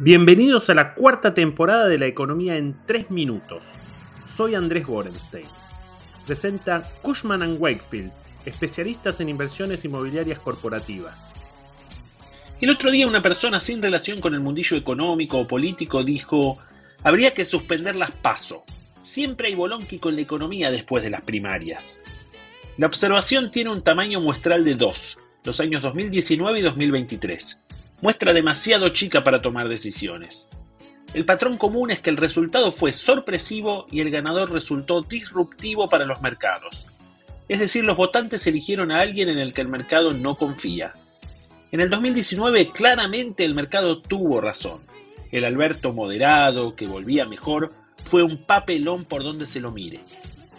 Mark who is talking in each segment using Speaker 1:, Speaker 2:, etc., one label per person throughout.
Speaker 1: Bienvenidos a la cuarta temporada de La Economía en 3 Minutos. Soy Andrés Borenstein. Presenta Cushman ⁇ Wakefield, especialistas en inversiones inmobiliarias corporativas.
Speaker 2: El otro día una persona sin relación con el mundillo económico o político dijo, habría que suspender las PASO. Siempre hay bolonqui con la economía después de las primarias. La observación tiene un tamaño muestral de 2, los años 2019 y 2023 muestra demasiado chica para tomar decisiones. El patrón común es que el resultado fue sorpresivo y el ganador resultó disruptivo para los mercados. Es decir, los votantes eligieron a alguien en el que el mercado no confía. En el 2019 claramente el mercado tuvo razón. El Alberto moderado, que volvía mejor, fue un papelón por donde se lo mire.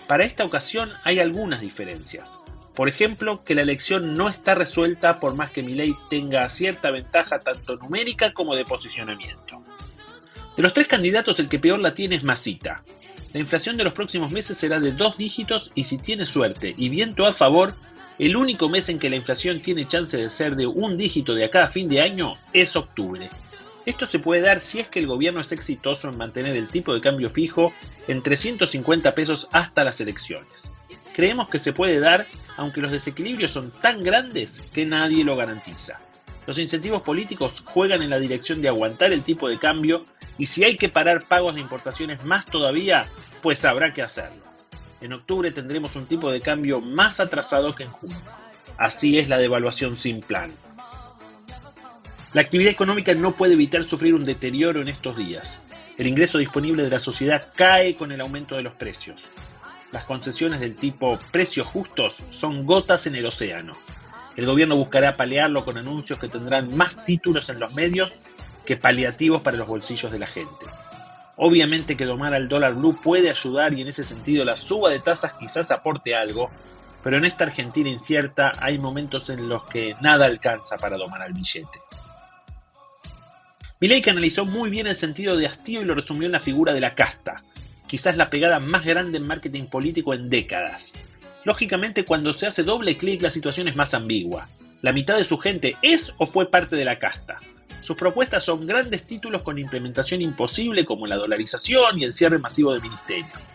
Speaker 2: Para esta ocasión hay algunas diferencias. Por ejemplo, que la elección no está resuelta por más que Milei tenga cierta ventaja tanto numérica como de posicionamiento. De los tres candidatos, el que peor la tiene es Masita. La inflación de los próximos meses será de dos dígitos y si tiene suerte y viento a favor, el único mes en que la inflación tiene chance de ser de un dígito de acá a fin de año es octubre. Esto se puede dar si es que el gobierno es exitoso en mantener el tipo de cambio fijo en 350 pesos hasta las elecciones. Creemos que se puede dar aunque los desequilibrios son tan grandes que nadie lo garantiza. Los incentivos políticos juegan en la dirección de aguantar el tipo de cambio y si hay que parar pagos de importaciones más todavía, pues habrá que hacerlo. En octubre tendremos un tipo de cambio más atrasado que en junio. Así es la devaluación sin plan. La actividad económica no puede evitar sufrir un deterioro en estos días. El ingreso disponible de la sociedad cae con el aumento de los precios. Las concesiones del tipo precios justos son gotas en el océano. El gobierno buscará paliarlo con anuncios que tendrán más títulos en los medios que paliativos para los bolsillos de la gente. Obviamente que domar al dólar blue puede ayudar y en ese sentido la suba de tasas quizás aporte algo, pero en esta Argentina incierta hay momentos en los que nada alcanza para domar al billete. Milei analizó muy bien el sentido de hastío y lo resumió en la figura de la casta, quizás la pegada más grande en marketing político en décadas. Lógicamente, cuando se hace doble clic la situación es más ambigua. La mitad de su gente es o fue parte de la casta. Sus propuestas son grandes títulos con implementación imposible como la dolarización y el cierre masivo de ministerios.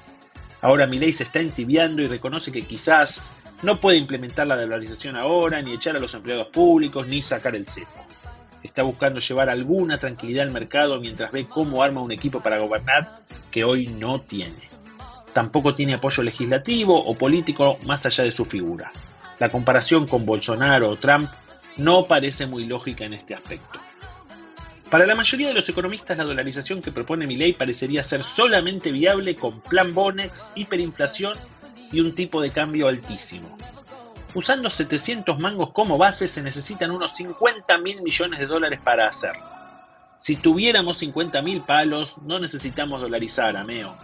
Speaker 2: Ahora Milei se está entibiando y reconoce que quizás no puede implementar la dolarización ahora, ni echar a los empleados públicos, ni sacar el cepo. Está buscando llevar alguna tranquilidad al mercado mientras ve cómo arma un equipo para gobernar que hoy no tiene. Tampoco tiene apoyo legislativo o político más allá de su figura. La comparación con Bolsonaro o Trump no parece muy lógica en este aspecto. Para la mayoría de los economistas, la dolarización que propone ley parecería ser solamente viable con plan Bonex, hiperinflación y un tipo de cambio altísimo. Usando 700 mangos como base se necesitan unos 50 mil millones de dólares para hacerlo. Si tuviéramos 50.000 palos, no necesitamos dolarizar, ameo.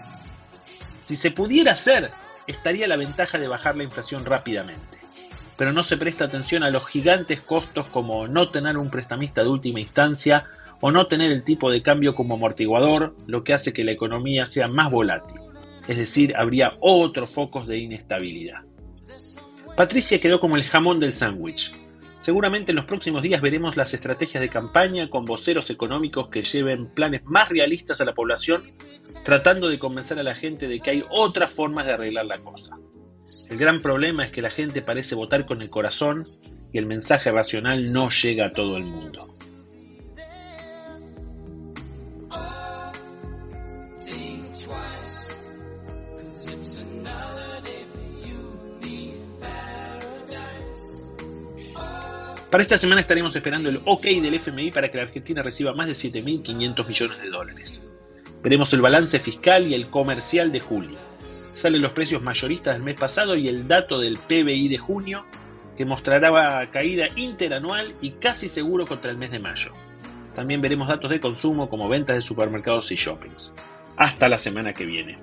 Speaker 2: Si se pudiera hacer, estaría la ventaja de bajar la inflación rápidamente. Pero no se presta atención a los gigantes costos como no tener un prestamista de última instancia o no tener el tipo de cambio como amortiguador, lo que hace que la economía sea más volátil. Es decir, habría otros focos de inestabilidad. Patricia quedó como el jamón del sándwich. Seguramente en los próximos días veremos las estrategias de campaña con voceros económicos que lleven planes más realistas a la población, tratando de convencer a la gente de que hay otras formas de arreglar la cosa. El gran problema es que la gente parece votar con el corazón y el mensaje racional no llega a todo el mundo. Para esta semana estaremos esperando el OK del FMI para que la Argentina reciba más de 7.500 millones de dólares. Veremos el balance fiscal y el comercial de julio. Salen los precios mayoristas del mes pasado y el dato del PBI de junio, que mostrará caída interanual y casi seguro contra el mes de mayo. También veremos datos de consumo como ventas de supermercados y shoppings. Hasta la semana que viene.